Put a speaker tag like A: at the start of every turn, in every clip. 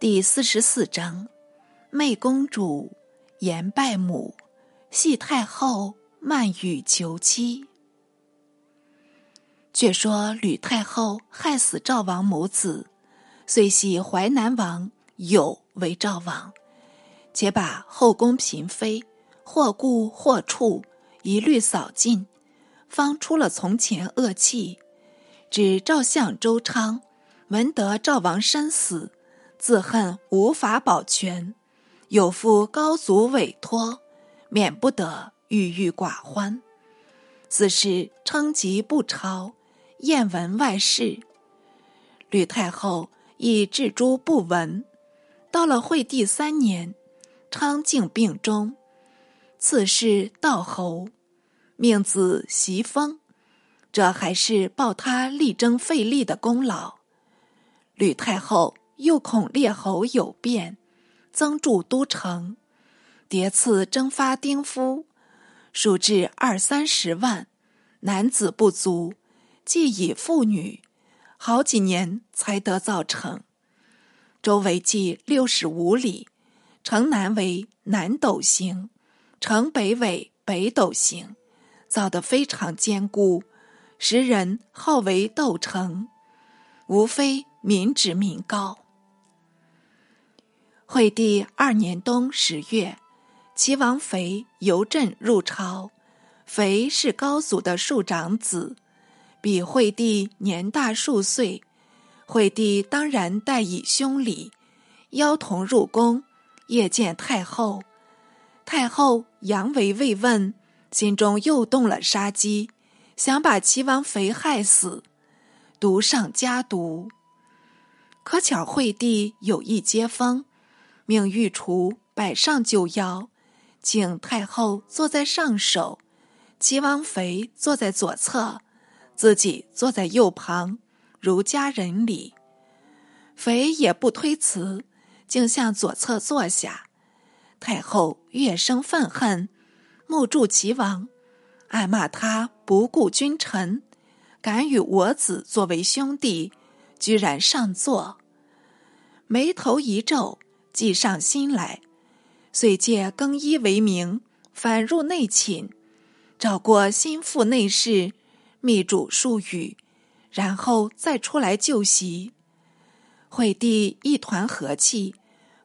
A: 第四十四章，媚公主言拜母，系太后慢语求妻。却说吕太后害死赵王母子，遂系淮南王友为赵王，且把后宫嫔妃或故或处一律扫尽，方出了从前恶气。指赵相周昌闻得赵王身死。自恨无法保全，有负高祖委托，免不得郁郁寡欢。此时称疾不朝，厌闻外事。吕太后亦置诸不闻。到了惠帝三年，昌靖病终，赐谥道侯，命子袭封。这还是报他力争费力的功劳。吕太后。又恐列侯有变，增筑都城，迭次征发丁夫，数至二三十万，男子不足，既以妇女，好几年才得造成。周围计六十五里，城南为南斗形，城北为北斗形，造得非常坚固，时人号为斗城，无非民脂民膏。惠帝二年冬十月，齐王肥由镇入朝。肥是高祖的庶长子，比惠帝年大数岁。惠帝当然待以兄礼，邀同入宫，夜见太后。太后扬为慰问，心中又动了杀机，想把齐王肥害死，毒上加毒。可巧惠帝有意接风。命御厨摆上酒肴，请太后坐在上首，齐王肥坐在左侧，自己坐在右旁，如家人礼。肥也不推辞，竟向左侧坐下。太后越生愤恨，目助齐王，暗骂他不顾君臣，敢与我子作为兄弟，居然上座，眉头一皱。计上心来，遂借更衣为名，返入内寝，找过心腹内侍，密嘱数语，然后再出来就席。惠帝一团和气，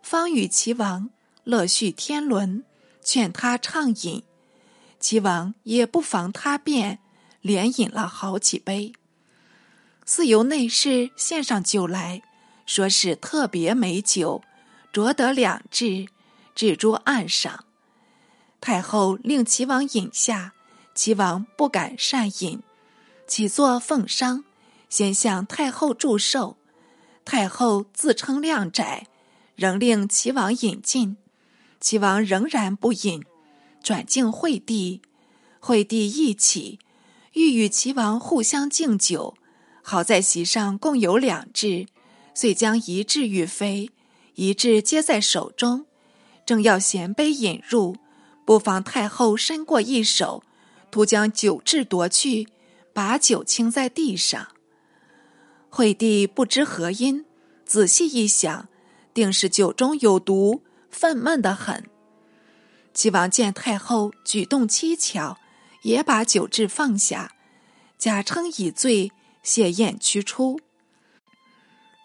A: 方与齐王乐叙天伦，劝他畅饮。齐王也不妨他辩，连饮了好几杯。似由内侍献上酒来，说是特别美酒。着得两掷，置诸案上。太后令齐王饮下，齐王不敢善饮，起坐奉觞，先向太后祝寿。太后自称量窄，仍令齐王饮尽。齐王仍然不饮，转敬惠帝。惠帝亦起，欲与齐王互相敬酒。好在席上共有两掷，遂将一掷与妃。一掷接在手中，正要衔杯饮入，不妨太后伸过一手，突将酒质夺去，把酒倾在地上。惠帝不知何因，仔细一想，定是酒中有毒，愤懑的很。齐王见太后举动蹊跷，也把酒质放下，假称已醉，谢宴驱出，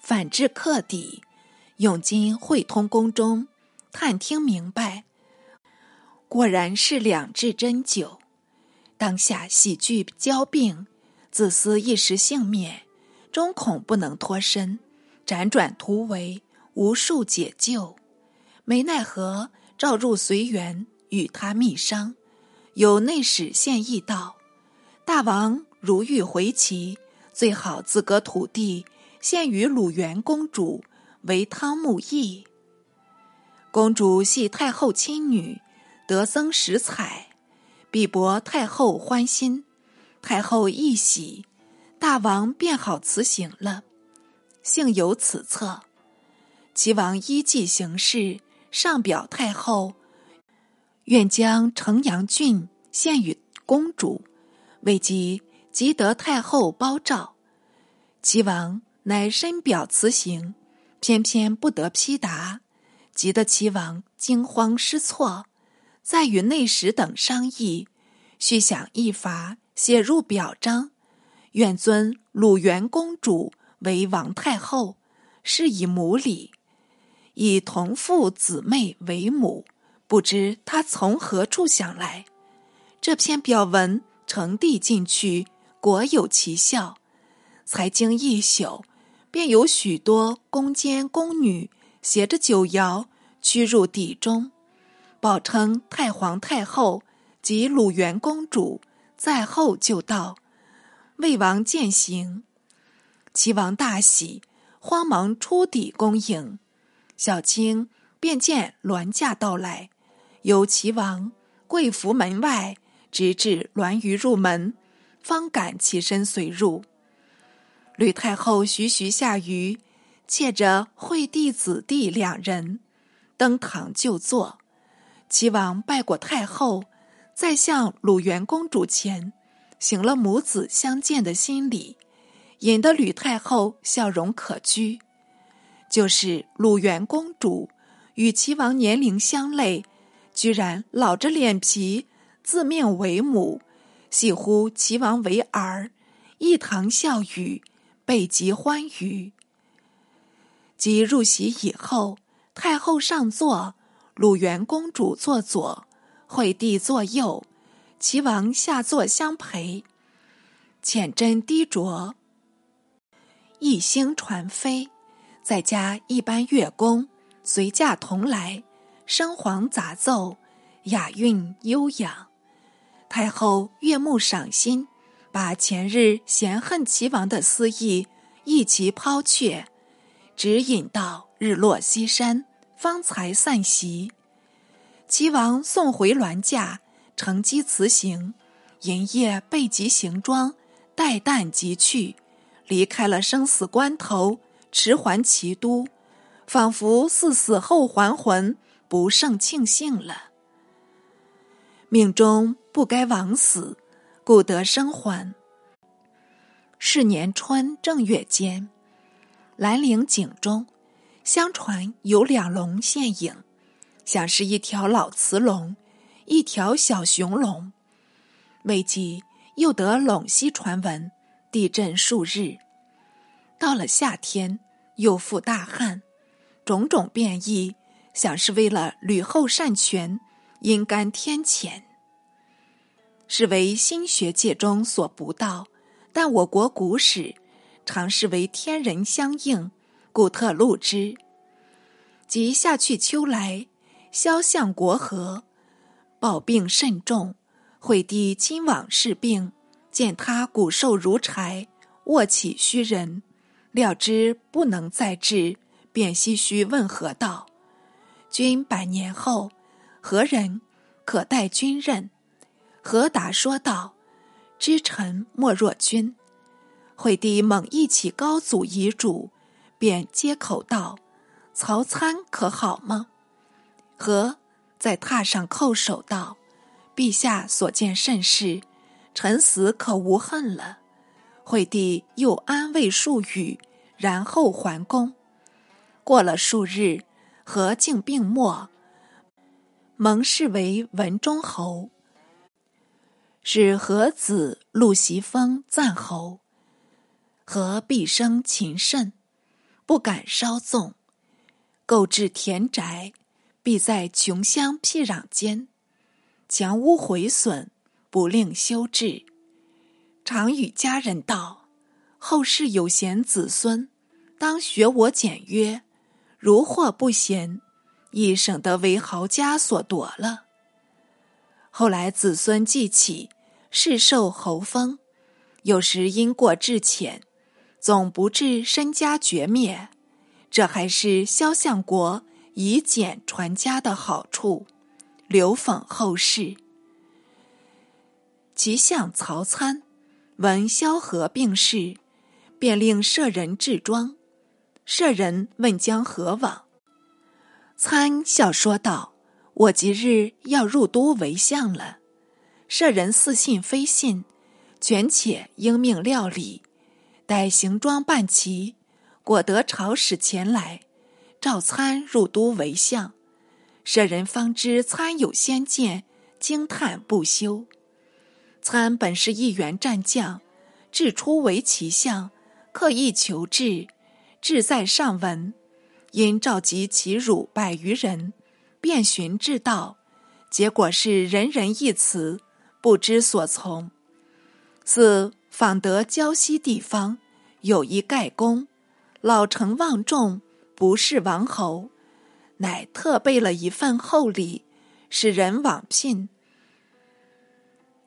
A: 反至客邸。永金会通宫中探听明白，果然是两制真酒。当下喜剧交病，自思一时幸免，终恐不能脱身，辗转突围，无数解救。没奈何，召入随园与他密商。有内史献议道：“大王如欲回齐，最好自割土地，献于鲁元公主。”为汤沐邑，公主系太后亲女，得僧食彩，必博太后欢心。太后一喜，大王便好辞行了。幸有此策，齐王依计行事，上表太后，愿将城阳郡献与公主，未及即得太后褒诏。齐王乃深表辞行。偏偏不得批答，急得齐王惊慌失措，再与内史等商议，续想一法，写入表彰，愿尊鲁元公主为王太后，是以母礼，以同父姊妹为母。不知他从何处想来，这篇表文呈递进去，果有奇效。才经一宿，便有许多宫监宫女携着酒肴驱入邸中，报称太皇太后及鲁元公主在后就到，魏王见行，齐王大喜，慌忙出邸恭迎。小青便见銮驾到来。由齐王跪伏门外，直至栾舆入门，方敢起身随入。吕太后徐徐下舆，借着惠帝子弟两人登堂就坐。齐王拜过太后，再向鲁元公主前行了母子相见的心礼，引得吕太后笑容可掬。就是鲁元公主与齐王年龄相类。居然老着脸皮，自命为母，喜呼齐王为儿，一堂笑语，备极欢愉。即入席以后，太后上座，鲁元公主坐左，惠帝坐右，齐王下座相陪。浅斟低酌，一星传飞，再加一班乐工随驾同来。声簧杂奏，雅韵悠扬。太后悦目赏心，把前日嫌恨齐王的私意一齐抛却，只引到日落西山，方才散席。齐王送回銮驾，乘机辞行，营夜备极行装，待旦即去，离开了生死关头，迟还齐都，仿佛似死后还魂。不胜庆幸了，命中不该枉死，故得生还。是年春正月间，兰陵井中，相传有两龙现影，像是一条老雌龙，一条小雄龙。未几，又得陇西传闻，地震数日。到了夏天，又复大旱，种种变异。想是为了吕后擅权，因干天谴，是为新学界中所不到。但我国古史常视为天人相应，故特录之。即夏去秋来，萧相国和，暴病甚重。惠帝亲往视病，见他骨瘦如柴，卧起虚人，料知不能再治，便唏嘘问何道。君百年后，何人可代君任？何达说道：“知臣莫若君。”惠帝猛忆起高祖遗嘱，便接口道：“曹参可好吗？”何在榻上叩首道：“陛下所见甚是，臣死可无恨了。”惠帝又安慰数语，然后还宫。过了数日。何竟病没，蒙氏为文忠侯，使何子陆袭封赞侯。何毕生勤慎，不敢稍纵，购置田宅，必在穷乡僻壤间，墙屋毁损，不令修治。常与家人道：后世有贤子孙，当学我简约。如或不贤，亦省得为豪家所夺了。后来子孙记起，世受侯封，有时因过至浅，总不至身家绝灭。这还是萧相国以简传家的好处，留讽后世。其相曹参闻萧何病逝，便令舍人治庄。舍人问将何往，参笑说道：“我即日要入都为相了。”舍人似信非信，权且应命料理。待行装办齐，果得朝使前来，召参入都为相，舍人方知参有先见，惊叹不休。参本是一员战将，至初为奇相，刻意求治，志在上文，因召集其辱百余人，遍寻治道，结果是人人一词，不知所从。四访得胶西地方，有一盖公，老成望重。不是王侯，乃特备了一份厚礼，使人往聘，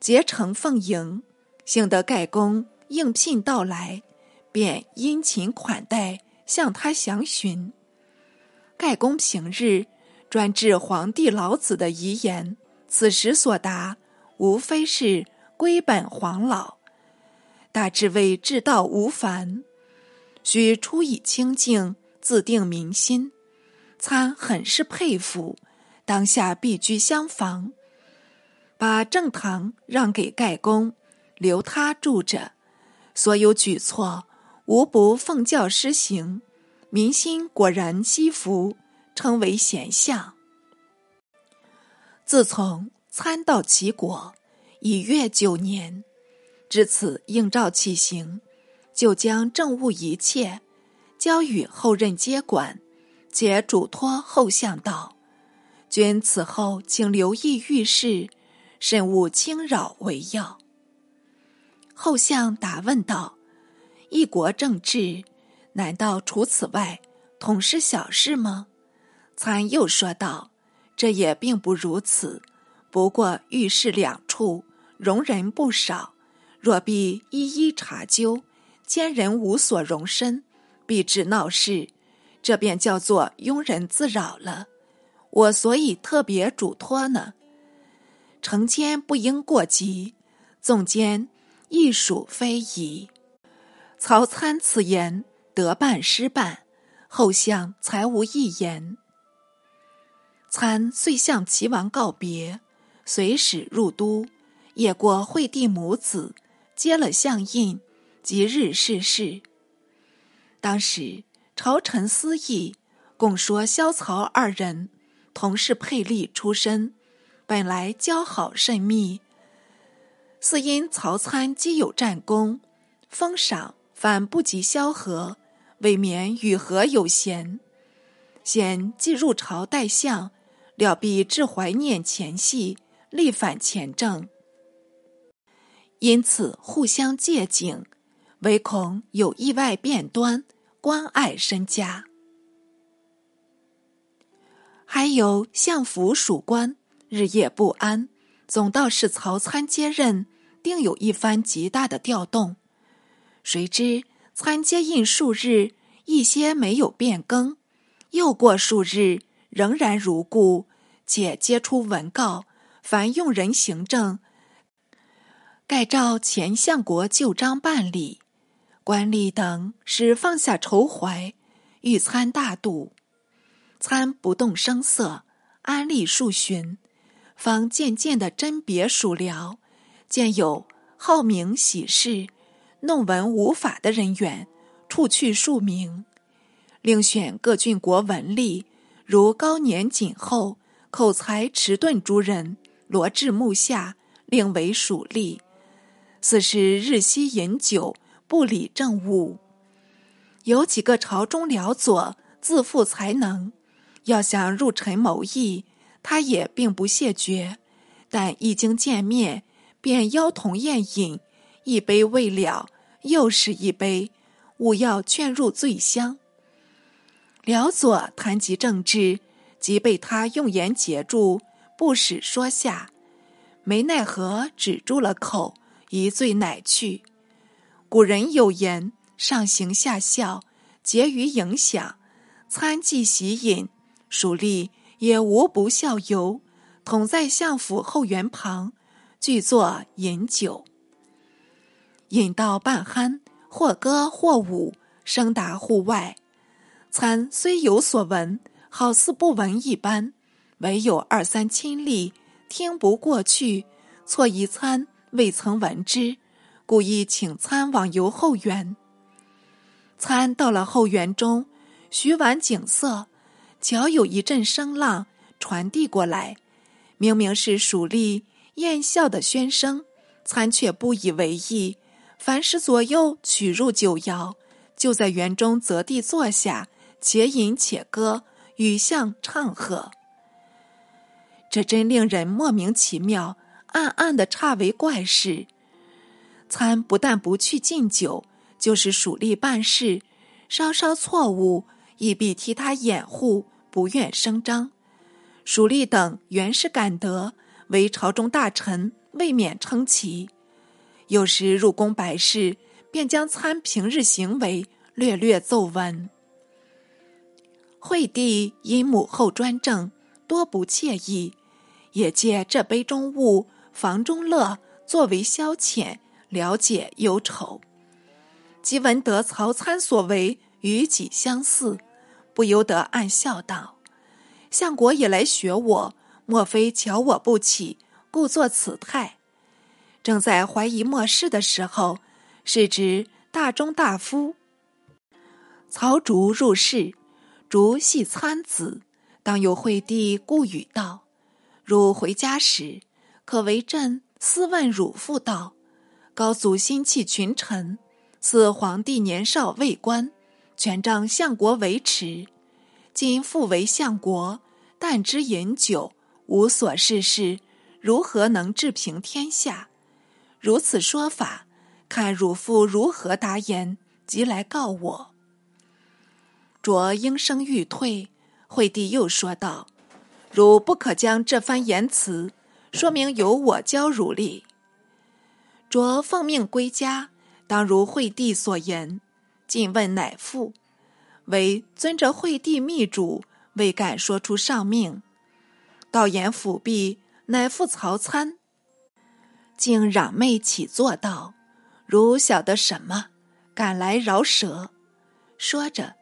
A: 结成奉迎。幸得盖公应聘到来，便殷勤款待，向他详询。盖公平日专治皇帝老子的遗言，此时所答，无非是归本黄老，大智慧至道无烦，须出以清净。自定民心，参很是佩服。当下必居厢房，把正堂让给盖公，留他住着。所有举措无不奉教施行，民心果然惜福，称为贤相。自从参到齐国，已越九年，至此应召起行，就将政务一切。交与后任接管，且嘱托后相道：“君此后请留意遇事，慎勿轻扰为要。”后相答问道：“一国政治，难道除此外，统是小事吗？”参又说道：“这也并不如此，不过遇事两处，容人不少，若必一一查究，奸人无所容身。”必致闹事，这便叫做庸人自扰了。我所以特别嘱托呢。成奸不应过急，纵奸亦属非宜。曹参此言得办失办，后相才无一言。参遂向齐王告别，随使入都，也过惠帝母子，接了相印，即日逝世。当时朝臣私议，共说萧曹二人同是沛力出身，本来交好甚密。似因曹参既有战功，封赏反不及萧何，未免与何有嫌。嫌既入朝代相，料必致怀念前戏，力反前政，因此互相借景，唯恐有意外变端。关爱身家，还有相府属官日夜不安，总道是曹参接任，定有一番极大的调动。谁知参接印数日，一些没有变更；又过数日，仍然如故，且接出文告，凡用人行政，盖照前相国旧章办理。官吏等使放下愁怀，欲参大度。参不动声色，安立数旬，方渐渐的甄别属僚，见有好名喜事、弄文无法的人员，处去数名，另选各郡国文吏，如高年谨厚、口才迟钝诸人，罗至幕下，令为属吏。似是日夕饮酒。不理政务，有几个朝中僚佐自负才能，要想入臣谋议，他也并不谢绝。但一经见面，便邀同宴饮，一杯未了，又是一杯，务要劝入醉乡。辽佐谈及政治，即被他用言截住，不使说下，没奈何，止住了口，一醉乃去。古人有言：“上行下效，结于影响。”参计喜饮，蜀吏也无不效尤。统在相府后园旁，俱作饮酒。饮到半酣，或歌或舞，声达户外。参虽有所闻，好似不闻一般，唯有二三亲吏听不过去，错一参未曾闻之。故意请参往游后园。参到了后园中，徐完景色，巧有一阵声浪传递过来，明明是蜀吏宴笑的喧声，参却不以为意，凡是左右取入酒肴，就在园中择地坐下，且饮且歌，与相唱和。这真令人莫名其妙，暗暗的诧为怪事。参不但不去敬酒，就是属吏办事，稍稍错误，亦必替他掩护，不愿声张。蜀吏等原是感得，为朝中大臣，未免称奇。有时入宫百事，便将参平日行为略略奏闻。惠帝因母后专政，多不惬意。也借这杯中物、房中乐作为消遣，了解忧愁。即闻得曹参所为与己相似，不由得暗笑道：“相国也来学我，莫非瞧我不起，故作此态？”正在怀疑末世的时候，是指大中大夫曹竹入室，竹系参子，当有惠帝故语道。汝回家时，可为朕私问汝父道：高祖心弃群臣，赐皇帝年少未官，权杖相国维持。今复为相国，但知饮酒，无所事事，如何能治平天下？如此说法，看汝父如何答言，即来告我。卓应声欲退，惠帝又说道。汝不可将这番言辞说明由我教汝力。着奉命归家，当如惠帝所言，尽问乃父，唯遵着惠帝密嘱，未敢说出上命。到言府毕，乃父曹参，竟嚷媚起坐道：“汝晓得什么？敢来饶舌！”说着，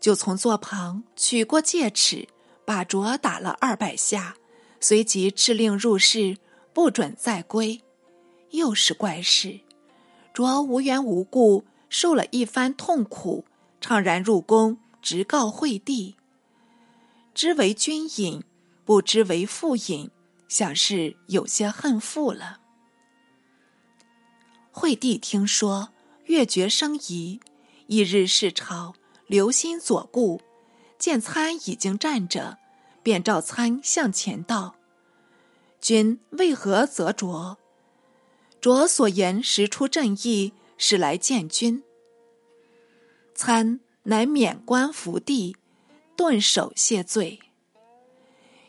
A: 就从座旁取过戒尺。把卓打了二百下，随即敕令入室，不准再归。又是怪事，卓无缘无故受了一番痛苦，怅然入宫，直告惠帝。知为君隐，不知为父隐，想是有些恨父了。惠帝听说，越觉生疑。一日视朝，留心左顾。见参已经站着，便召参向前道：“君为何则卓？卓所言实出正义，是来见君。”参乃免官伏地，顿首谢罪。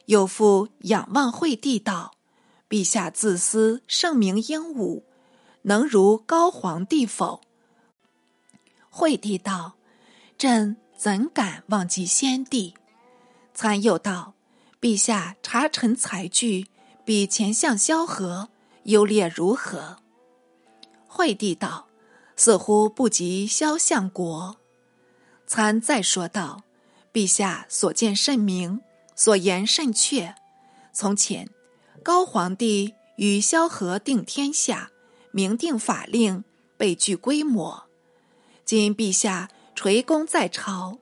A: 有父仰望惠帝道：“陛下自私，圣明英武，能如高皇帝否？”惠帝道：“朕。”怎敢忘记先帝？参又道：“陛下察臣才具，比前相萧何优劣如何？”惠帝道：“似乎不及萧相国。”参再说道：“陛下所见甚明，所言甚确。从前高皇帝与萧何定天下，明定法令，备具规模。今陛下。”垂功在朝，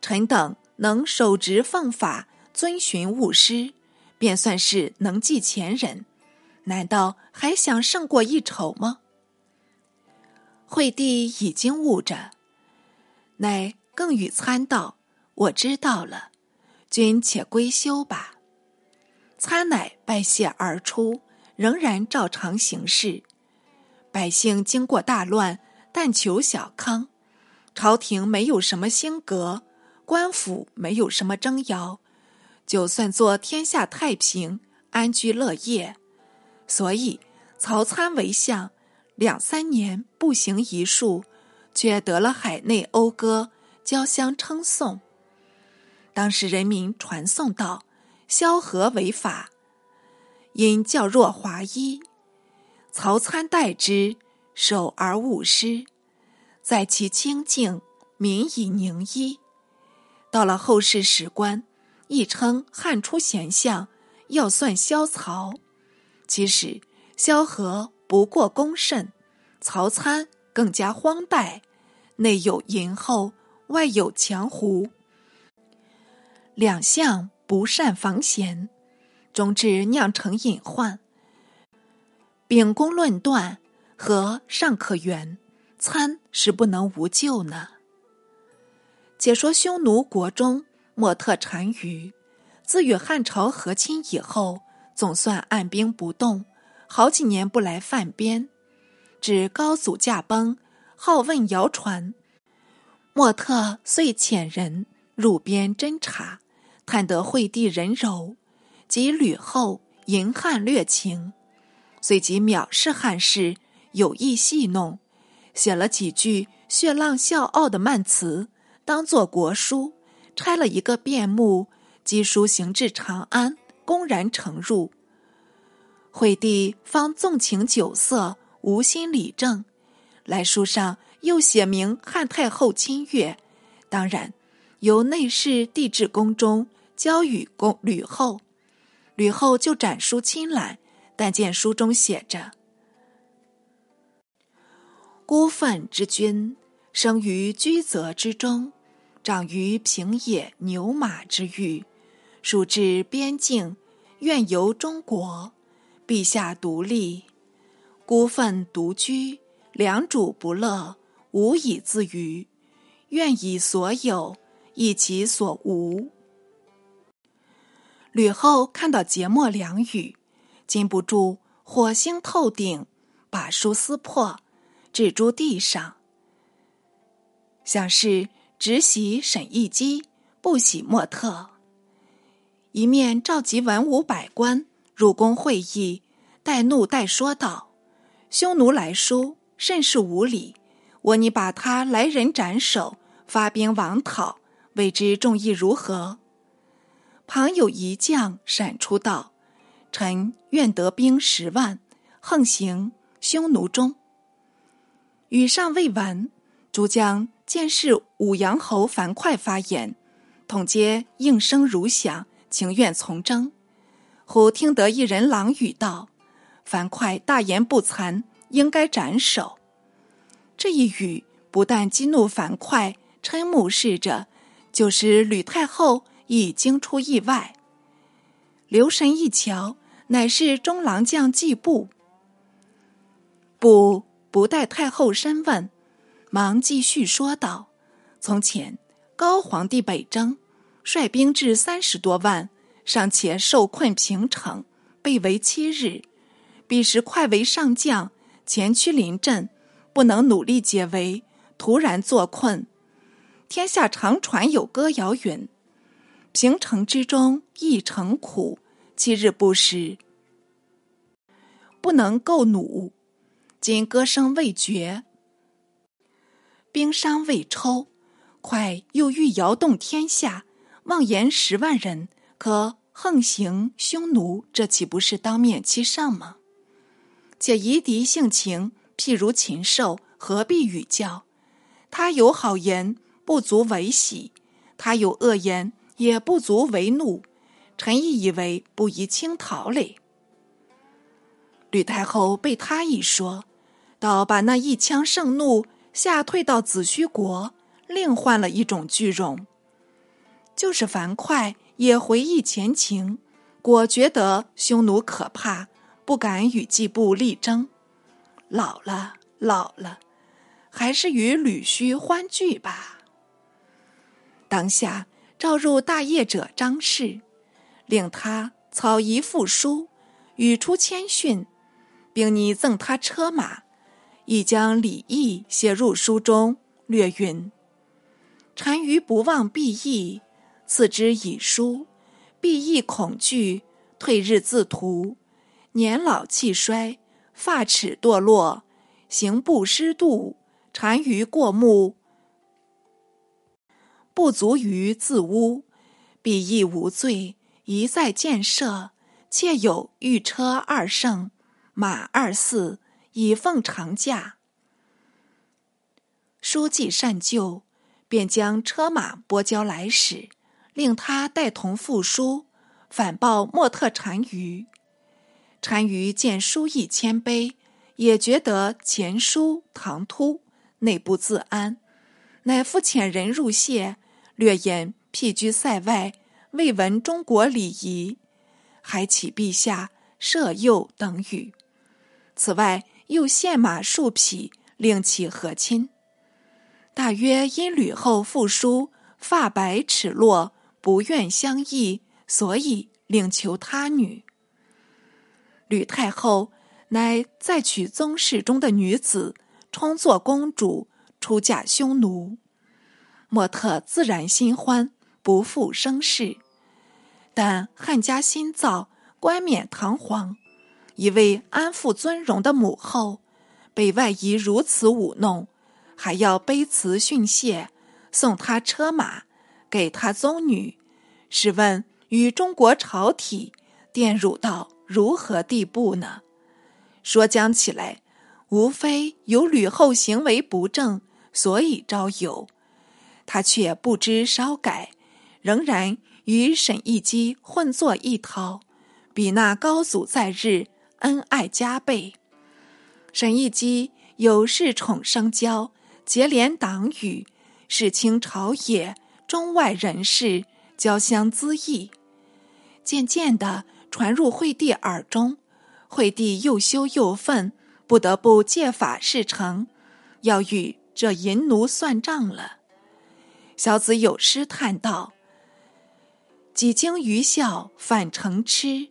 A: 臣等能守职奉法，遵循务师，便算是能继前人。难道还想胜过一筹吗？惠帝已经悟着，乃更与参道：“我知道了，君且归休吧。”参乃拜谢而出，仍然照常行事。百姓经过大乱，但求小康。朝廷没有什么兴革，官府没有什么征摇，就算做天下太平，安居乐业。所以曹参为相，两三年不行一术，却得了海内讴歌，交相称颂。当时人民传颂道：“萧何为法，因较弱华衣，曹参代之，守而勿失。”在其清静，民以宁一。到了后世史官，亦称汉初贤相，要算萧曹。其实萧何不过恭慎，曹参更加荒诞，内有淫后，外有强胡。两相不善防贤，终至酿成隐患。秉公论断，何尚可原？参是不能无救呢？解说匈奴国中莫特单于，自与汉朝和亲以后，总算按兵不动，好几年不来犯边。指高祖驾崩，好问谣传，莫特遂遣人入边侦查，探得惠帝人柔及吕后迎汉略情，随即藐视汉室，有意戏弄，写了几句血浪笑傲的慢词，当作国书，拆了一个便目，寄书行至长安，公然呈入。惠帝方纵情酒色。无心理政，来书上又写明汉太后亲阅，当然由内侍递至宫中交与公吕后，吕后就展书亲览，但见书中写着：“孤愤之君，生于居泽之中，长于平野牛马之域，属至边境，愿游中国，陛下独立。”孤愤独居，良主不乐，无以自娱，愿以所有，以其所无。吕后看到节末两语，禁不住火星透顶，把书撕破，置诸地上。想是直喜沈亦基，不喜莫特。一面召集文武百官入宫会议，带怒带说道。匈奴来书甚是无礼，我拟把他来人斩首，发兵王讨，未知众议如何？旁有一将闪出道：“臣愿得兵十万，横行匈奴中。”语尚未完，诸将见是武阳侯樊哙发言，统皆应声如响，情愿从征。忽听得一人朗语道。樊哙大言不惭，应该斩首。这一语不但激怒樊哙，瞠目视着，就是吕太后已惊出意外。留神一瞧，乃是中郎将季布。不不待太后深问，忙继续说道：“从前高皇帝北征，率兵至三十多万，尚且受困平城，被围七日。”彼时快为上将，前驱临阵，不能努力解围，突然坐困。天下常传有歌谣云：“平城之中一城苦，七日不食，不能够弩。今歌声未绝，兵伤未抽，快又欲摇动天下，妄言十万人可横行匈奴，这岂不是当面欺上吗？”且夷狄性情，譬如禽兽，何必与教？他有好言，不足为喜；他有恶言，也不足为怒。臣亦以为不宜轻讨嘞。吕太后被他一说，倒把那一腔盛怒吓退到子虚国，另换了一种句容。就是樊哙也回忆前情，果觉得匈奴可怕。不敢与季布力争，老了老了，还是与吕须欢聚吧。当下召入大业者张氏，令他草一副书，语出谦逊，并拟赠他车马，亦将礼义写入书中，略云：“单于不忘毕义，赐之以书，毕义恐惧，退日自图。”年老气衰，发齿堕落，行不失度，单于过目，不足于自污，必亦无罪，一再建设，妾有御车二乘，马二驷，以奉长假。书记善就，便将车马拨交来使，令他带同附书，反报莫特单于。单于见书意谦卑，也觉得前书唐突，内不自安，乃复遣人入谢，略言僻居塞外，未闻中国礼仪，还启陛下赦宥等语。此外，又献马数匹，令其和亲。大约因吕后复书发白齿落，不愿相议，所以另求他女。吕太后乃再娶宗室中的女子，充作公主，出嫁匈奴。莫特自然心欢，不负生事。但汉家新造，冠冕堂皇，一位安富尊荣的母后，被外夷如此舞弄，还要卑辞训谢，送他车马，给他宗女，试问与中国朝体玷辱到如何地步呢？说讲起来，无非有吕后行为不正，所以招有。他却不知稍改，仍然与沈亦基混作一套，比那高祖在日恩爱加倍。沈亦基有恃宠生骄，结连党羽，世清朝野，中外人士交相恣意。渐渐的传入惠帝耳中，惠帝又羞又愤，不得不借法事成，要与这淫奴算账了。小子有诗叹道：“几经愚孝反成痴，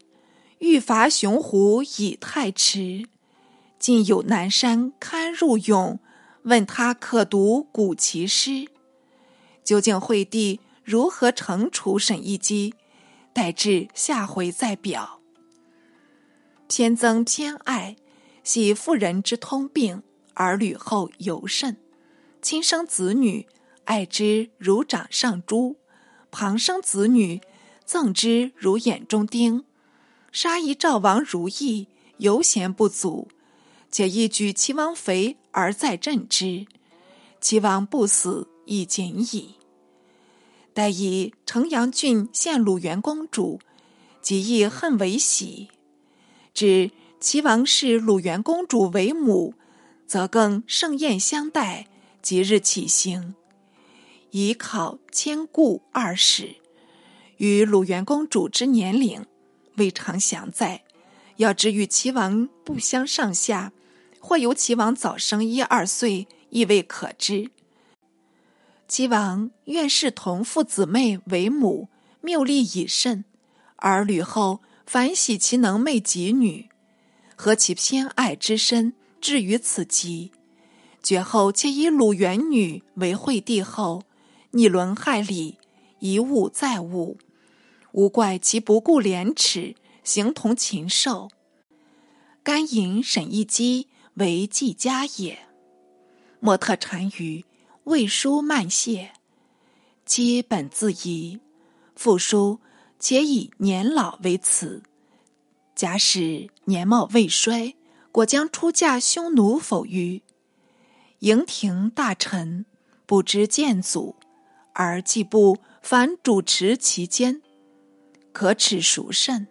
A: 欲伐雄狐已太迟。今有南山堪入勇，问他可读古奇诗？究竟惠帝如何惩处沈一基？待至下回再表。偏增偏爱，系妇人之通病，而吕后尤甚。亲生子女。”爱之如掌上珠，旁生子女赠之如眼中钉。杀一赵王如意，犹嫌不足，且一举齐王肥而再振之。齐王不死亦简矣。待以城阳郡献鲁元公主，即亦恨为喜。指齐王视鲁元公主为母，则更盛宴相待，即日起行。以考千顾二史，与鲁元公主之年龄未尝详在。要知与齐王不相上下，或由齐王早生一二岁，亦未可知。齐王愿视同父姊妹为母，谬立已甚，而吕后反喜其能媚己女，何其偏爱之深，至于此极？绝后且以鲁元女为惠帝后。逆伦害礼，一误再误，无怪其不顾廉耻，形同禽兽。甘引沈一基为季家也。莫特单于魏书慢谢，基本自疑。复书且以年老为辞。假使年貌未衰，果将出嫁匈奴否于？营庭大臣不知见祖。而季布凡主持其间，可耻孰甚？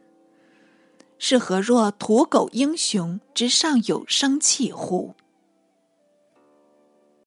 A: 是何若土狗英雄之上有生气乎？